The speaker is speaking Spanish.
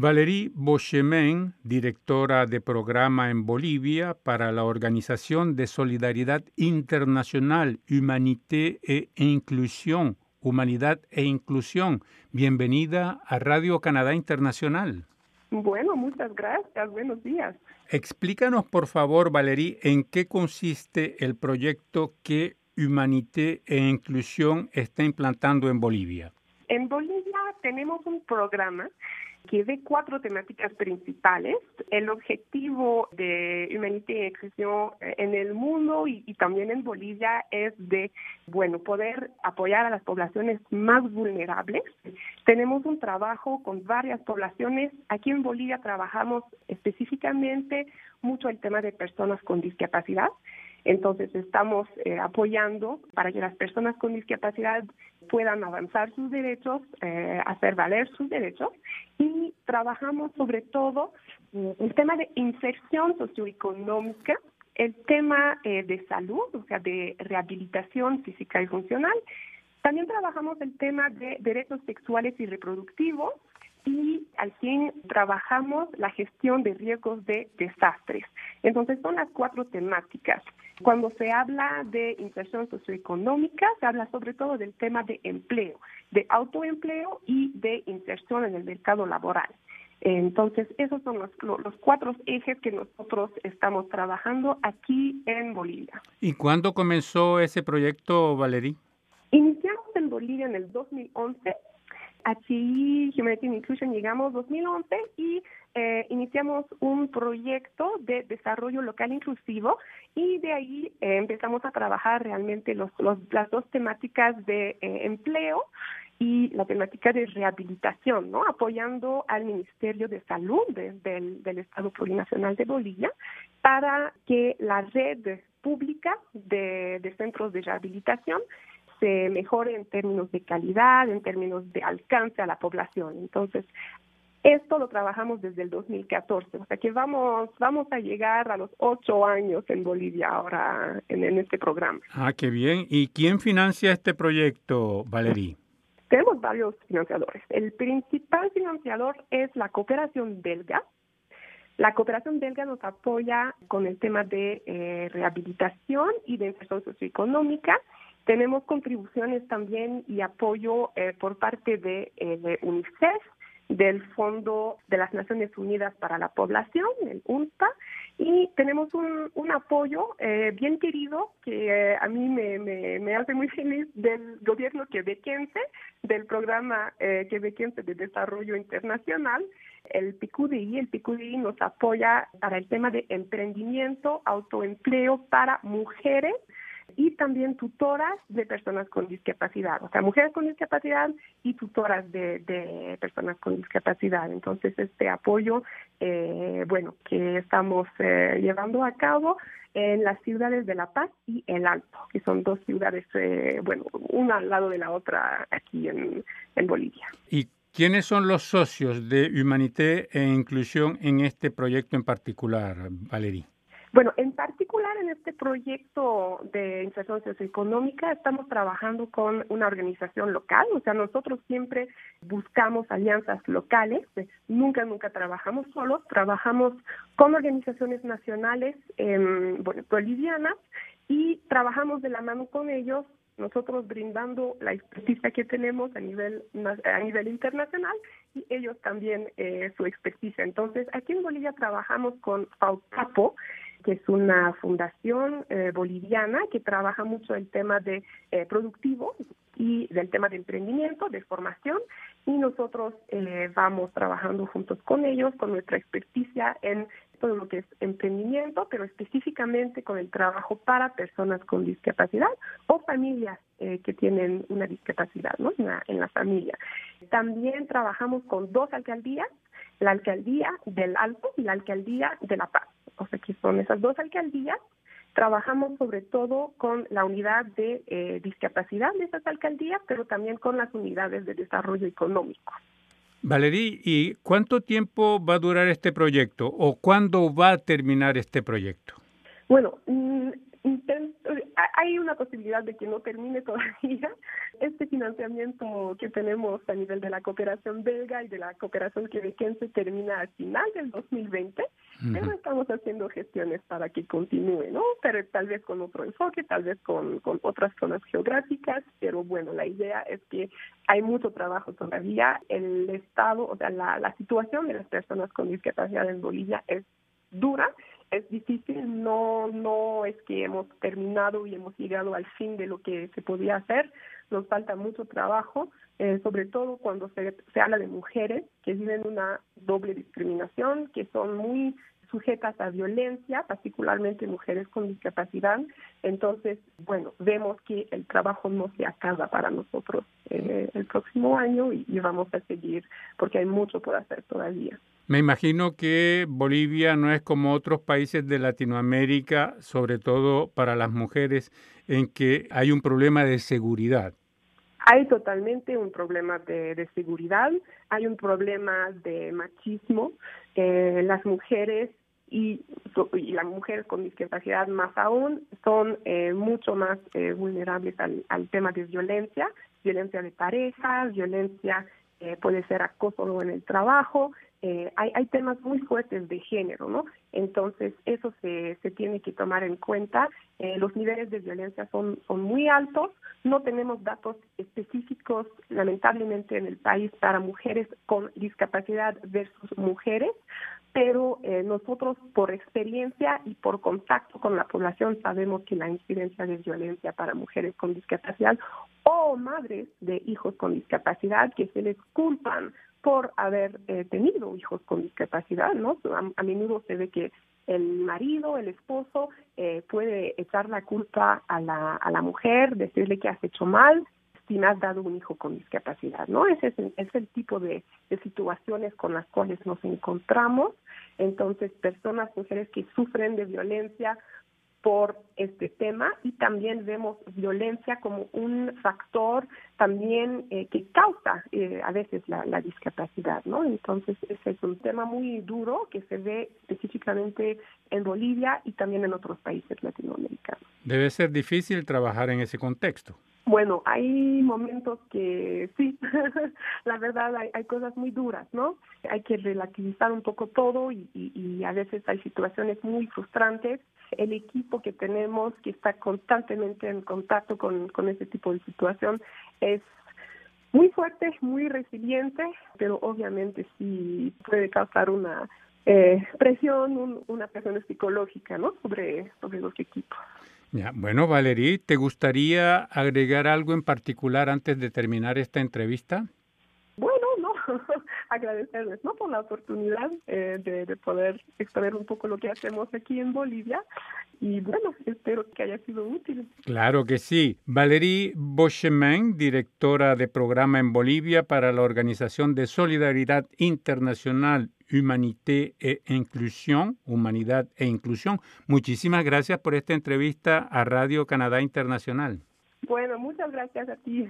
Valerie Bochemin, directora de programa en Bolivia para la Organización de Solidaridad Internacional, Humanité e Inclusión, Humanidad e Inclusión. Bienvenida a Radio Canadá Internacional. Bueno, muchas gracias. Buenos días. Explícanos, por favor, Valerie, en qué consiste el proyecto que Humanité e Inclusión está implantando en Bolivia. En Bolivia tenemos un programa que ve cuatro temáticas principales. El objetivo de Humanité y Inclusión eh, en el mundo y, y, también en Bolivia es de, bueno, poder apoyar a las poblaciones más vulnerables. Tenemos un trabajo con varias poblaciones. Aquí en Bolivia trabajamos específicamente mucho el tema de personas con discapacidad. Entonces estamos eh, apoyando para que las personas con discapacidad puedan avanzar sus derechos, eh, hacer valer sus derechos y trabajamos sobre todo eh, el tema de inserción socioeconómica, el tema eh, de salud, o sea, de rehabilitación física y funcional. También trabajamos el tema de derechos sexuales y reproductivos y al fin trabajamos la gestión de riesgos de desastres. Entonces son las cuatro temáticas. Cuando se habla de inserción socioeconómica, se habla sobre todo del tema de empleo, de autoempleo y de inserción en el mercado laboral. Entonces, esos son los, los, cuatro ejes que nosotros estamos trabajando aquí en Bolivia. ¿Y cuándo comenzó ese proyecto, Valerí? Iniciamos en Bolivia en el 2011 HI Humanity Inclusion llegamos 2011 y eh, iniciamos un proyecto de desarrollo local inclusivo y de ahí eh, empezamos a trabajar realmente los, las dos temáticas de eh, empleo y la temática de rehabilitación, ¿no? Apoyando al Ministerio de Salud del, del Estado Plurinacional de Bolivia para que la red pública de, de centros de rehabilitación se mejore en términos de calidad, en términos de alcance a la población. Entonces, esto lo trabajamos desde el 2014, o sea que vamos, vamos a llegar a los ocho años en Bolivia ahora en, en este programa. Ah, qué bien. ¿Y quién financia este proyecto, Valerie? Tenemos varios financiadores. El principal financiador es la cooperación belga. La cooperación belga nos apoya con el tema de eh, rehabilitación y de inserción socioeconómica tenemos contribuciones también y apoyo eh, por parte de, eh, UNICEF, del Fondo de las Naciones Unidas para la Población, el UNPA, y tenemos un, apoyo eh, bien querido que eh, a mí me, hace muy feliz del gobierno quebequense, del programa eh, quebequense de desarrollo internacional, el PICUDI. El PICUDI nos apoya para el tema de emprendimiento, autoempleo para mujeres y también tutoras de personas con discapacidad, o sea, mujeres con discapacidad y tutoras de, de personas con discapacidad. Entonces, este apoyo, eh, bueno, que estamos eh, llevando a cabo en las ciudades de La Paz y El Alto, que son dos ciudades, eh, bueno, una al lado de la otra aquí en, en Bolivia. ¿Y quiénes son los socios de Humanité e Inclusión en este proyecto en particular, Valerie? Bueno, en particular en este proyecto de inserción socioeconómica estamos trabajando con una organización local, o sea, nosotros siempre buscamos alianzas locales, nunca, nunca trabajamos solos, trabajamos con organizaciones nacionales, eh, bueno, bolivianas, y trabajamos de la mano con ellos nosotros brindando la experticia que tenemos a nivel a nivel internacional y ellos también eh, su experticia. Entonces, aquí en Bolivia trabajamos con FAUCAPO, que es una fundación eh, boliviana que trabaja mucho el tema de eh, productivo y del tema de emprendimiento, de formación, y nosotros eh, vamos trabajando juntos con ellos, con nuestra experticia en todo lo que es emprendimiento, pero específicamente con el trabajo para personas con discapacidad o familias eh, que tienen una discapacidad ¿no? en, la, en la familia. También trabajamos con dos alcaldías, la alcaldía del Alto y la alcaldía de La Paz o sea que son esas dos alcaldías. Trabajamos sobre todo con la unidad de eh, discapacidad de esas alcaldías, pero también con las unidades de desarrollo económico. Valerí, ¿y cuánto tiempo va a durar este proyecto o cuándo va a terminar este proyecto? Bueno, hay una posibilidad de que no termine todavía este financiamiento que tenemos a nivel de la cooperación belga y de la cooperación quebequense termina al final del 2020, pero estamos haciendo gestiones para que continúe, ¿no? Pero tal vez con otro enfoque, tal vez con, con otras zonas geográficas, pero bueno, la idea es que hay mucho trabajo todavía. El estado, o sea, la, la situación de las personas con discapacidad en Bolivia es dura es difícil, no, no es que hemos terminado y hemos llegado al fin de lo que se podía hacer, nos falta mucho trabajo, eh, sobre todo cuando se, se habla de mujeres que viven una doble discriminación, que son muy sujetas a violencia, particularmente mujeres con discapacidad. Entonces, bueno, vemos que el trabajo no se acaba para nosotros eh, el próximo año y vamos a seguir porque hay mucho por hacer todavía. Me imagino que Bolivia no es como otros países de Latinoamérica, sobre todo para las mujeres, en que hay un problema de seguridad. Hay totalmente un problema de, seguridad, hay un problema de machismo. Eh, las mujeres y, las mujeres con discapacidad más aún son eh, mucho más eh, vulnerables al, tema de violencia, violencia de pareja, violencia puede ser acoso en el trabajo, eh, hay, temas muy fuertes de género, ¿no? Entonces, eso se, se tiene que tomar en cuenta. Eh, los niveles de violencia son, son muy altos. No tenemos datos específicos, lamentablemente, en el país para mujeres con discapacidad versus mujeres, pero eh, nosotros, por experiencia y por contacto con la población, sabemos que la incidencia de violencia para mujeres con discapacidad o madres de hijos con discapacidad que se les culpan por haber eh, tenido hijos con discapacidad, ¿no? A, menudo se ve que el marido, el esposo, eh, puede echar la culpa a la, a la mujer, decirle que has hecho mal si me has dado un hijo con discapacidad, ¿no? Ese es, es el tipo de, de situaciones con las cuales nos encontramos. Entonces, personas, mujeres que sufren de violencia por este tema y también vemos violencia como un factor también eh, que causa eh, a veces la, la, discapacidad, ¿no? Entonces ese es un tema muy duro que se ve específicamente en Bolivia y también en otros países latinoamericanos. Debe ser difícil trabajar en ese contexto. Bueno, hay momentos que sí, la verdad hay, hay, cosas muy duras, ¿no? Hay que relativizar un poco todo y, y, a veces hay situaciones muy frustrantes el equipo que tenemos, que está constantemente en contacto con, con ese tipo de situación, es muy fuerte, muy resiliente, pero obviamente sí puede causar una eh, presión, una presión psicológica, ¿no? Sobre, sobre los equipos. Ya, bueno, Valerie, ¿te gustaría agregar algo en particular antes de terminar esta entrevista? Agradecerles ¿no? por la oportunidad eh, de, de, poder exponer un poco lo que hacemos aquí en Bolivia y bueno, espero que haya sido útil. Claro que sí. Valerie Bochemin, directora de programa en Bolivia para la Organización de Solidaridad Internacional Humanité e Inclusión, Humanidad e Inclusión. Muchísimas gracias por esta entrevista a Radio Canadá Internacional. Bueno, muchas gracias a ti.